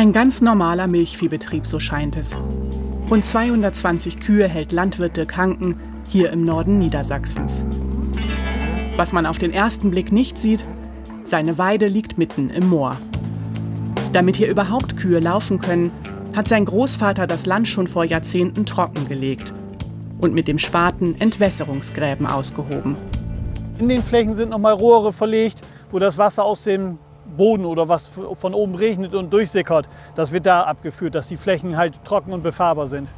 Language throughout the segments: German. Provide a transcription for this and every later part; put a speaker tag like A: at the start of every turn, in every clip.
A: Ein ganz normaler Milchviehbetrieb, so scheint es. Rund 220 Kühe hält Landwirt Dirk Hanken hier im Norden Niedersachsens. Was man auf den ersten Blick nicht sieht, seine Weide liegt mitten im Moor. Damit hier überhaupt Kühe laufen können, hat sein Großvater das Land schon vor Jahrzehnten trockengelegt und mit dem Spaten Entwässerungsgräben ausgehoben.
B: In den Flächen sind nochmal Rohre verlegt, wo das Wasser aus dem Boden oder was von oben regnet und durchsickert, das wird da abgeführt, dass die Flächen halt trocken und befahrbar sind.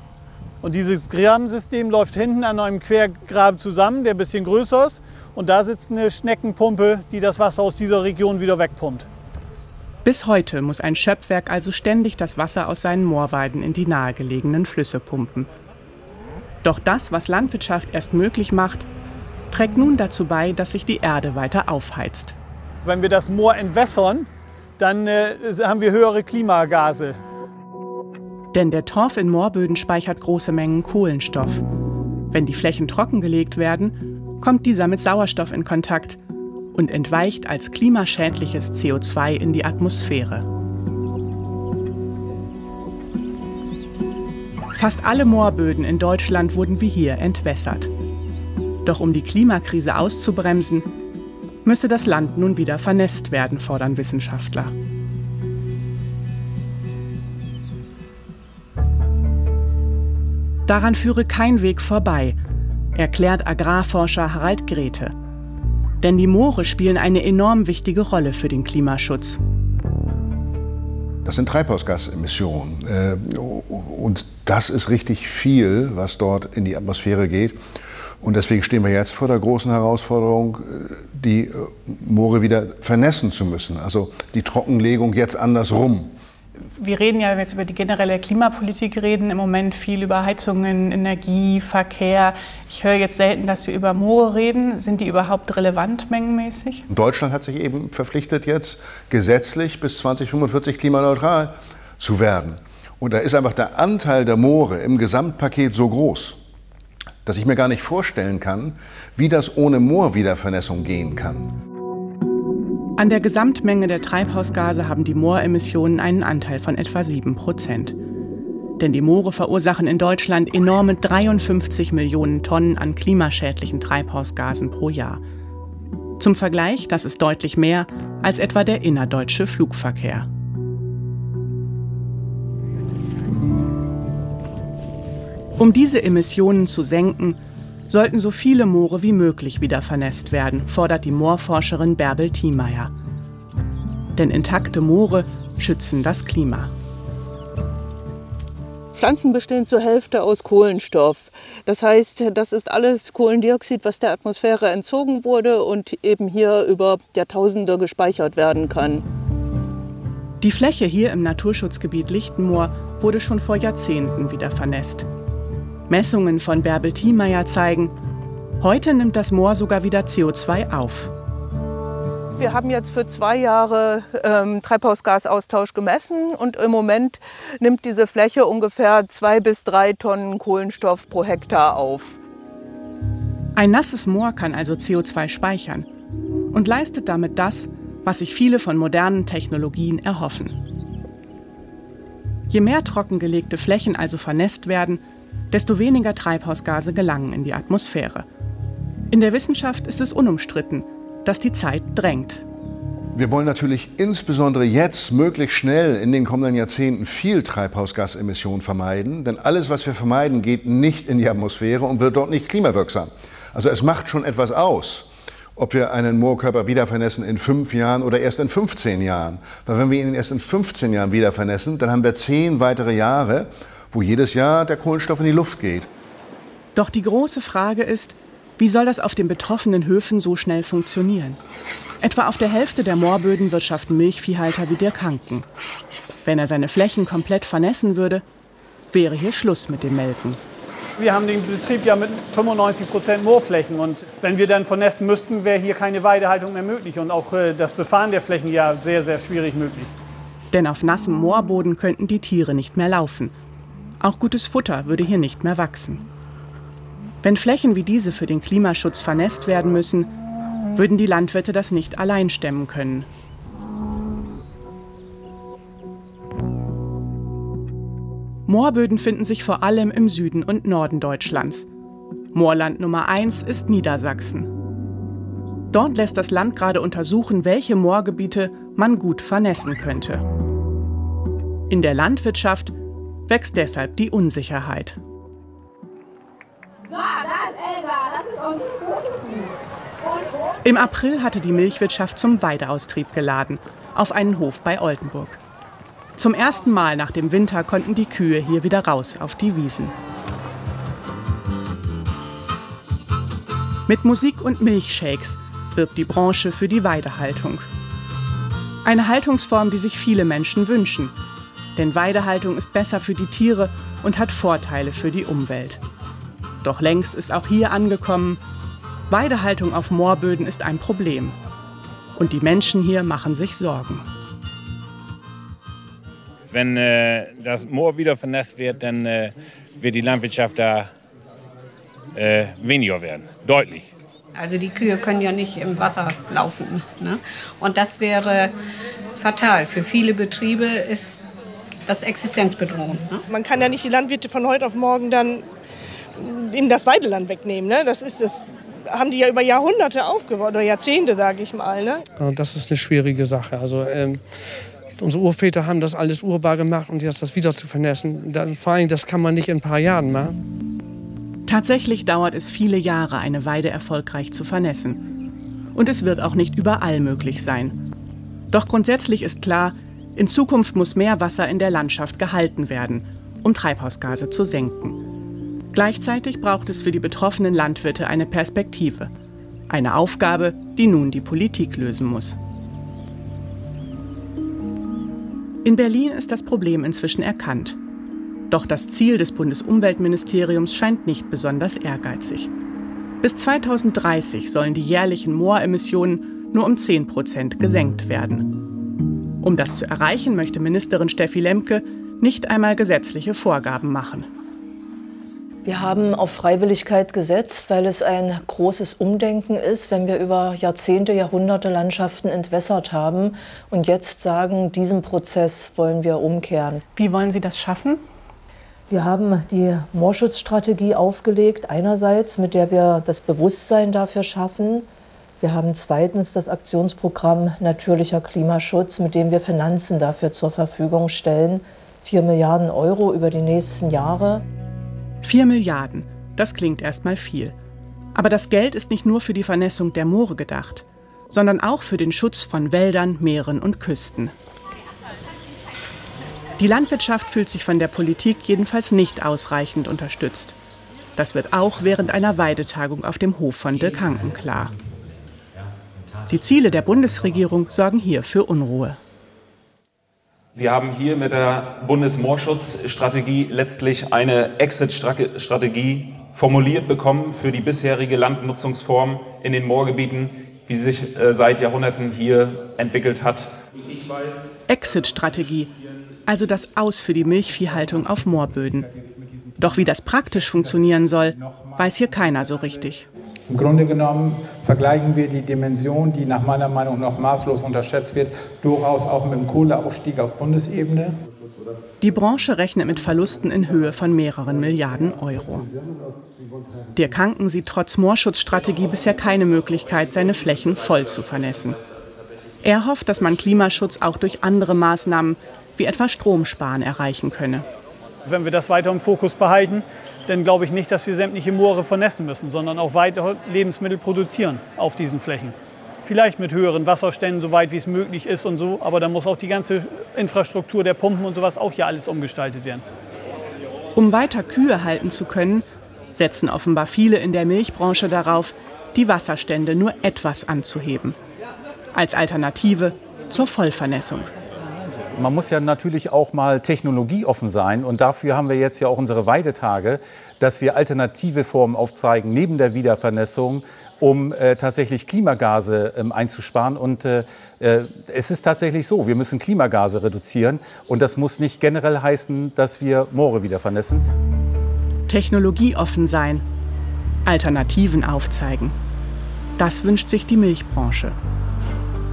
B: Und dieses Grabensystem läuft hinten an einem Quergraben zusammen, der ein bisschen größer ist. Und da sitzt eine Schneckenpumpe, die das Wasser aus dieser Region wieder wegpumpt.
A: Bis heute muss ein Schöpfwerk also ständig das Wasser aus seinen Moorweiden in die nahegelegenen Flüsse pumpen. Doch das, was Landwirtschaft erst möglich macht, trägt nun dazu bei, dass sich die Erde weiter aufheizt.
B: Wenn wir das Moor entwässern, dann äh, haben wir höhere Klimagase.
A: Denn der Torf in Moorböden speichert große Mengen Kohlenstoff. Wenn die Flächen trockengelegt werden, kommt dieser mit Sauerstoff in Kontakt und entweicht als klimaschädliches CO2 in die Atmosphäre. Fast alle Moorböden in Deutschland wurden wie hier entwässert. Doch um die Klimakrise auszubremsen, müsse das Land nun wieder vernässt werden, fordern Wissenschaftler. Daran führe kein Weg vorbei, erklärt Agrarforscher Harald Grete. Denn die Moore spielen eine enorm wichtige Rolle für den Klimaschutz.
C: Das sind Treibhausgasemissionen. Äh, und das ist richtig viel, was dort in die Atmosphäre geht. Und deswegen stehen wir jetzt vor der großen Herausforderung, äh, die äh, Moore wieder vernässen zu müssen. Also die Trockenlegung jetzt andersrum.
D: Wir reden ja, wenn wir jetzt über die generelle Klimapolitik reden, im Moment viel über Heizungen, Energie, Verkehr. Ich höre jetzt selten, dass wir über Moore reden. Sind die überhaupt relevant mengenmäßig?
C: Deutschland hat sich eben verpflichtet, jetzt gesetzlich bis 2045 klimaneutral zu werden. Und da ist einfach der Anteil der Moore im Gesamtpaket so groß, dass ich mir gar nicht vorstellen kann, wie das ohne Moorwiedervernässung gehen kann.
A: An der Gesamtmenge der Treibhausgase haben die Mooremissionen einen Anteil von etwa 7 Prozent. Denn die Moore verursachen in Deutschland enorme 53 Millionen Tonnen an klimaschädlichen Treibhausgasen pro Jahr. Zum Vergleich, das ist deutlich mehr als etwa der innerdeutsche Flugverkehr. Um diese Emissionen zu senken, sollten so viele Moore wie möglich wieder vernässt werden, fordert die Moorforscherin Bärbel Thiemeyer. Denn intakte Moore schützen das Klima.
E: Pflanzen bestehen zur Hälfte aus Kohlenstoff. Das heißt, das ist alles Kohlendioxid, was der Atmosphäre entzogen wurde und eben hier über Jahrtausende gespeichert werden kann.
A: Die Fläche hier im Naturschutzgebiet Lichtenmoor wurde schon vor Jahrzehnten wieder vernässt. Messungen von Bärbel Thiemeyer zeigen, heute nimmt das Moor sogar wieder CO2 auf.
E: Wir haben jetzt für zwei Jahre ähm, Treibhausgasaustausch gemessen und im Moment nimmt diese Fläche ungefähr zwei bis drei Tonnen Kohlenstoff pro Hektar auf.
A: Ein nasses Moor kann also CO2 speichern und leistet damit das, was sich viele von modernen Technologien erhoffen. Je mehr trockengelegte Flächen also vernässt werden, desto weniger Treibhausgase gelangen in die Atmosphäre. In der Wissenschaft ist es unumstritten, dass die Zeit drängt.
C: Wir wollen natürlich insbesondere jetzt möglichst schnell in den kommenden Jahrzehnten viel Treibhausgasemissionen vermeiden, denn alles, was wir vermeiden, geht nicht in die Atmosphäre und wird dort nicht klimawirksam. Also es macht schon etwas aus, ob wir einen Moorkörper wieder vernässen in fünf Jahren oder erst in 15 Jahren. Weil wenn wir ihn erst in 15 Jahren wieder vernässen, dann haben wir zehn weitere Jahre, wo jedes Jahr der Kohlenstoff in die Luft geht.
A: Doch die große Frage ist, wie soll das auf den betroffenen Höfen so schnell funktionieren? Etwa auf der Hälfte der Moorböden wirtschaften Milchviehhalter wie Dirk Hanken. Wenn er seine Flächen komplett vernässen würde, wäre hier Schluss mit dem Melken.
B: Wir haben den Betrieb ja mit 95 Prozent Moorflächen und wenn wir dann vernässen müssten, wäre hier keine Weidehaltung mehr möglich und auch äh, das Befahren der Flächen ja sehr, sehr schwierig möglich.
A: Denn auf nassem Moorboden könnten die Tiere nicht mehr laufen auch gutes Futter würde hier nicht mehr wachsen. Wenn Flächen wie diese für den Klimaschutz vernässt werden müssen, würden die Landwirte das nicht allein stemmen können. Moorböden finden sich vor allem im Süden und Norden Deutschlands. Moorland Nummer 1 ist Niedersachsen. Dort lässt das Land gerade untersuchen, welche Moorgebiete man gut vernässen könnte. In der Landwirtschaft wächst deshalb die Unsicherheit. So, da ist Elsa, das ist unsere Im April hatte die Milchwirtschaft zum Weideaustrieb geladen, auf einen Hof bei Oldenburg. Zum ersten Mal nach dem Winter konnten die Kühe hier wieder raus auf die Wiesen. Mit Musik und Milchshakes wirbt die Branche für die Weidehaltung. Eine Haltungsform, die sich viele Menschen wünschen. Denn Weidehaltung ist besser für die Tiere und hat Vorteile für die Umwelt. Doch längst ist auch hier angekommen, Weidehaltung auf Moorböden ist ein Problem. Und die Menschen hier machen sich Sorgen.
F: Wenn äh, das Moor wieder vernässt wird, dann äh, wird die Landwirtschaft da äh, weniger werden. Deutlich.
G: Also die Kühe können ja nicht im Wasser laufen. Ne? Und das wäre fatal. Für viele Betriebe ist das existenzbedrohend. Ne?
H: Man kann ja nicht die Landwirte von heute auf morgen dann in das Weideland wegnehmen. Ne? Das ist das haben die ja über Jahrhunderte aufgebaut oder Jahrzehnte, sage ich mal. Ne?
I: Das ist eine schwierige Sache. Also ähm, unsere Urväter haben das alles urbar gemacht und jetzt das wieder zu vernässen, dann, vor allem das kann man nicht in ein paar Jahren machen.
A: Tatsächlich dauert es viele Jahre, eine Weide erfolgreich zu vernässen. Und es wird auch nicht überall möglich sein. Doch grundsätzlich ist klar, in Zukunft muss mehr Wasser in der Landschaft gehalten werden, um Treibhausgase zu senken. Gleichzeitig braucht es für die betroffenen Landwirte eine Perspektive. Eine Aufgabe, die nun die Politik lösen muss. In Berlin ist das Problem inzwischen erkannt. Doch das Ziel des Bundesumweltministeriums scheint nicht besonders ehrgeizig. Bis 2030 sollen die jährlichen Mooremissionen nur um 10 Prozent gesenkt werden. Um das zu erreichen, möchte Ministerin Steffi Lemke nicht einmal gesetzliche Vorgaben machen.
J: Wir haben auf Freiwilligkeit gesetzt, weil es ein großes Umdenken ist, wenn wir über Jahrzehnte, Jahrhunderte Landschaften entwässert haben und jetzt sagen, diesen Prozess wollen wir umkehren.
D: Wie wollen Sie das schaffen?
J: Wir haben die Moorschutzstrategie aufgelegt, einerseits, mit der wir das Bewusstsein dafür schaffen. Wir haben zweitens das Aktionsprogramm Natürlicher Klimaschutz, mit dem wir Finanzen dafür zur Verfügung stellen. Vier Milliarden Euro über die nächsten Jahre.
A: 4 Milliarden, das klingt erstmal viel. Aber das Geld ist nicht nur für die Vernässung der Moore gedacht, sondern auch für den Schutz von Wäldern, Meeren und Küsten. Die Landwirtschaft fühlt sich von der Politik jedenfalls nicht ausreichend unterstützt. Das wird auch während einer Weidetagung auf dem Hof von Dirk Hanken klar. Die Ziele der Bundesregierung sorgen hier für Unruhe.
K: Wir haben hier mit der Bundesmoorschutzstrategie letztlich eine Exit-Strategie formuliert bekommen für die bisherige Landnutzungsform in den Moorgebieten, wie sie sich äh, seit Jahrhunderten hier entwickelt hat.
A: Exit-Strategie, also das Aus für die Milchviehhaltung auf Moorböden. Doch wie das praktisch funktionieren soll, weiß hier keiner so richtig.
L: Im Grunde genommen vergleichen wir die Dimension, die nach meiner Meinung nach maßlos unterschätzt wird, durchaus auch mit dem Kohleausstieg auf Bundesebene.
A: Die Branche rechnet mit Verlusten in Höhe von mehreren Milliarden Euro. Der Kanken sieht trotz Moorschutzstrategie bisher keine Möglichkeit, seine Flächen voll zu vernässen. Er hofft, dass man Klimaschutz auch durch andere Maßnahmen wie etwa Stromsparen erreichen könne.
B: Wenn wir das weiter im Fokus behalten, dann glaube ich nicht, dass wir sämtliche Moore vernässen müssen, sondern auch weiter Lebensmittel produzieren auf diesen Flächen. Vielleicht mit höheren Wasserständen, soweit wie es möglich ist und so, aber dann muss auch die ganze Infrastruktur der Pumpen und sowas auch hier alles umgestaltet werden.
A: Um weiter Kühe halten zu können, setzen offenbar viele in der Milchbranche darauf, die Wasserstände nur etwas anzuheben. Als Alternative zur Vollvernässung.
M: Man muss ja natürlich auch mal technologieoffen sein und dafür haben wir jetzt ja auch unsere Weidetage, dass wir alternative Formen aufzeigen neben der Wiedervernässung, um äh, tatsächlich Klimagase ähm, einzusparen. Und äh, äh, es ist tatsächlich so, wir müssen Klimagase reduzieren und das muss nicht generell heißen, dass wir Moore wieder vernässen.
A: Technologieoffen sein, Alternativen aufzeigen. Das wünscht sich die Milchbranche.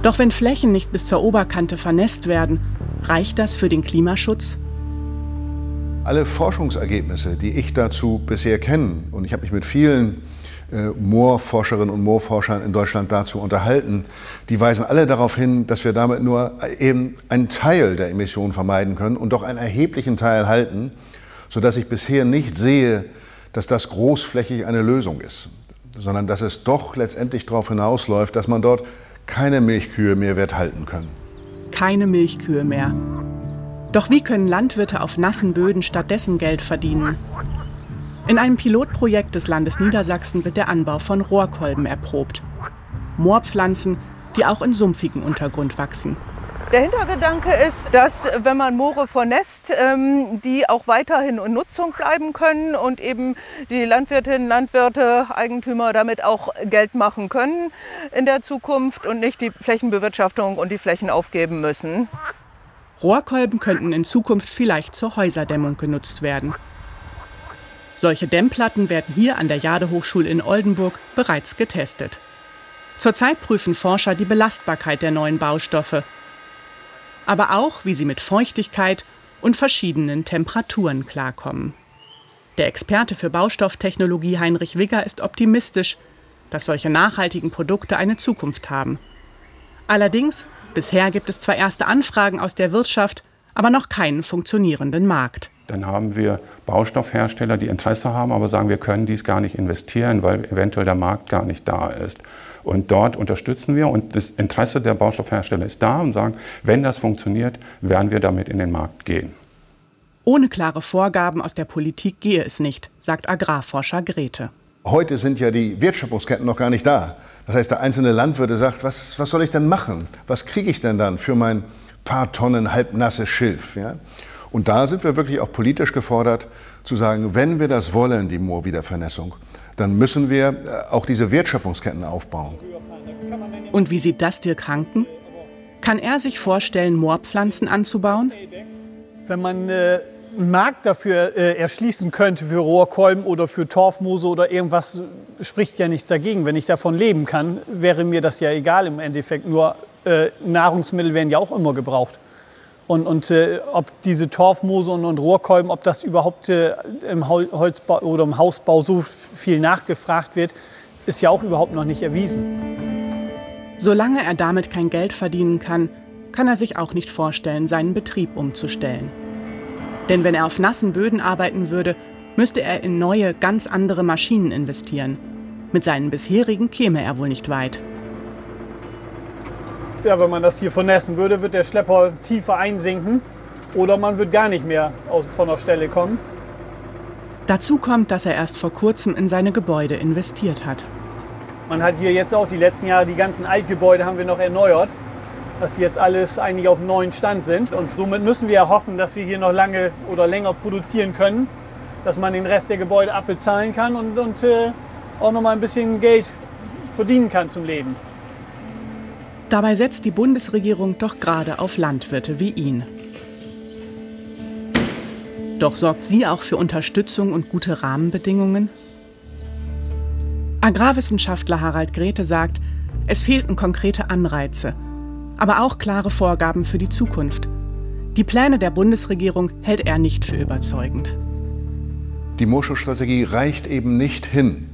A: Doch wenn Flächen nicht bis zur Oberkante vernässt werden, Reicht das für den Klimaschutz?
C: Alle Forschungsergebnisse, die ich dazu bisher kenne, und ich habe mich mit vielen äh, Moorforscherinnen und Moorforschern in Deutschland dazu unterhalten, die weisen alle darauf hin, dass wir damit nur eben einen Teil der Emissionen vermeiden können und doch einen erheblichen Teil halten, sodass ich bisher nicht sehe, dass das großflächig eine Lösung ist, sondern dass es doch letztendlich darauf hinausläuft, dass man dort keine Milchkühe mehr wird halten können.
A: Keine Milchkühe mehr. Doch wie können Landwirte auf nassen Böden stattdessen Geld verdienen? In einem Pilotprojekt des Landes Niedersachsen wird der Anbau von Rohrkolben erprobt. Moorpflanzen, die auch in sumpfigen Untergrund wachsen.
E: Der Hintergedanke ist, dass wenn man Moore vernässt, ähm, die auch weiterhin in Nutzung bleiben können und eben die Landwirtinnen, Landwirte, Eigentümer damit auch Geld machen können in der Zukunft und nicht die Flächenbewirtschaftung und die Flächen aufgeben müssen.
A: Rohrkolben könnten in Zukunft vielleicht zur Häuserdämmung genutzt werden. Solche Dämmplatten werden hier an der Jade-Hochschule in Oldenburg bereits getestet. Zurzeit prüfen Forscher die Belastbarkeit der neuen Baustoffe, aber auch, wie sie mit Feuchtigkeit und verschiedenen Temperaturen klarkommen. Der Experte für Baustofftechnologie Heinrich Wigger ist optimistisch, dass solche nachhaltigen Produkte eine Zukunft haben. Allerdings, bisher gibt es zwar erste Anfragen aus der Wirtschaft, aber noch keinen funktionierenden Markt.
N: Dann haben wir Baustoffhersteller, die Interesse haben, aber sagen, wir können dies gar nicht investieren, weil eventuell der Markt gar nicht da ist. Und dort unterstützen wir und das Interesse der Baustoffhersteller ist da und sagen, wenn das funktioniert, werden wir damit in den Markt gehen.
A: Ohne klare Vorgaben aus der Politik gehe es nicht, sagt Agrarforscher Grete.
C: Heute sind ja die Wertschöpfungsketten noch gar nicht da. Das heißt, der einzelne Landwirt sagt, was, was soll ich denn machen? Was kriege ich denn dann für mein paar Tonnen halbnasses Schilf? Ja? Und da sind wir wirklich auch politisch gefordert, zu sagen, wenn wir das wollen, die Moorwiedervernässung, dann müssen wir äh, auch diese Wertschöpfungsketten aufbauen.
A: Und wie sieht das Dirk Hanken? Kann er sich vorstellen, Moorpflanzen anzubauen?
B: Wenn man äh, einen Markt dafür äh, erschließen könnte, für Rohrkolben oder für Torfmoose oder irgendwas, spricht ja nichts dagegen. Wenn ich davon leben kann, wäre mir das ja egal im Endeffekt. Nur äh, Nahrungsmittel werden ja auch immer gebraucht. Und, und äh, ob diese Torfmoose und, und, Rohrkolben, ob das überhaupt äh, im Holzbau oder im Hausbau so viel nachgefragt wird, ist ja auch überhaupt noch nicht erwiesen.
A: Solange er damit kein Geld verdienen kann, kann er sich auch nicht vorstellen, seinen Betrieb umzustellen. Denn wenn er auf nassen Böden arbeiten würde, müsste er in neue, ganz andere Maschinen investieren. Mit seinen bisherigen käme er wohl nicht weit
B: ja, wenn man das hier vernässen würde, wird der Schlepper tiefer einsinken oder man wird gar nicht mehr von der Stelle kommen.
A: Dazu kommt, dass er erst vor kurzem in seine Gebäude investiert hat.
B: Man hat hier jetzt auch die letzten Jahre die ganzen Altgebäude haben wir noch erneuert, dass jetzt alles eigentlich auf neuen Stand sind. Und somit müssen wir hoffen, dass wir hier noch lange oder länger produzieren können, dass man den Rest der Gebäude abbezahlen kann und, und äh, auch noch mal ein bisschen Geld verdienen kann zum Leben.
A: Dabei setzt die Bundesregierung doch gerade auf Landwirte wie ihn. Doch sorgt sie auch für Unterstützung und gute Rahmenbedingungen? Agrarwissenschaftler Harald Grete sagt, es fehlten konkrete Anreize, aber auch klare Vorgaben für die Zukunft. Die Pläne der Bundesregierung hält er nicht für überzeugend.
C: Die Moorschutzstrategie reicht eben nicht hin.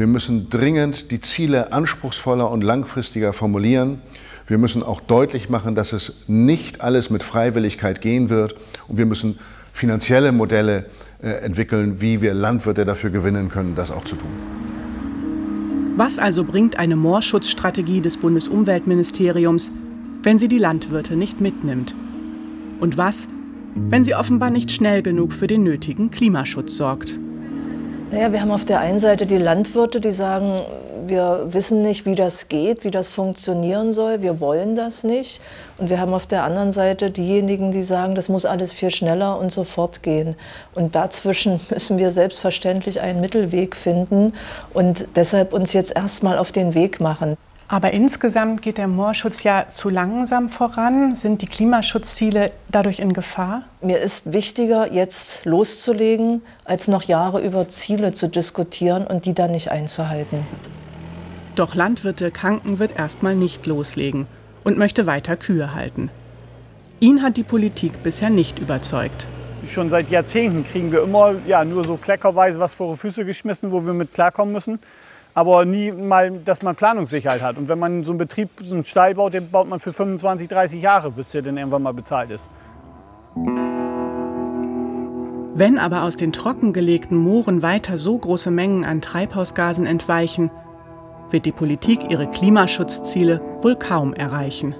C: Wir müssen dringend die Ziele anspruchsvoller und langfristiger formulieren. Wir müssen auch deutlich machen, dass es nicht alles mit Freiwilligkeit gehen wird. Und wir müssen finanzielle Modelle äh, entwickeln, wie wir Landwirte dafür gewinnen können, das auch zu tun.
A: Was also bringt eine Moorschutzstrategie des Bundesumweltministeriums, wenn sie die Landwirte nicht mitnimmt? Und was, wenn sie offenbar nicht schnell genug für den nötigen Klimaschutz sorgt?
J: Naja, wir haben auf der einen Seite die Landwirte, die sagen, wir wissen nicht, wie das geht, wie das funktionieren soll, wir wollen das nicht. Und wir haben auf der anderen Seite diejenigen, die sagen, das muss alles viel schneller und sofort gehen. Und dazwischen müssen wir selbstverständlich einen Mittelweg finden und deshalb uns jetzt erstmal auf den Weg machen.
D: Aber insgesamt geht der Moorschutz ja zu langsam voran. Sind die Klimaschutzziele dadurch in Gefahr?
J: Mir ist wichtiger, jetzt loszulegen, als noch Jahre über Ziele zu diskutieren und die dann nicht einzuhalten.
A: Doch Landwirte Kanken wird erstmal nicht loslegen und möchte weiter Kühe halten. Ihn hat die Politik bisher nicht überzeugt.
B: schon seit Jahrzehnten kriegen wir immer ja, nur so kleckerweise was vor die Füße geschmissen, wo wir mit klarkommen müssen. Aber nie mal, dass man Planungssicherheit hat. Und wenn man so einen Betrieb, so einen Stall baut, den baut man für 25, 30 Jahre, bis der dann irgendwann mal bezahlt ist.
A: Wenn aber aus den trockengelegten Mooren weiter so große Mengen an Treibhausgasen entweichen, wird die Politik ihre Klimaschutzziele wohl kaum erreichen.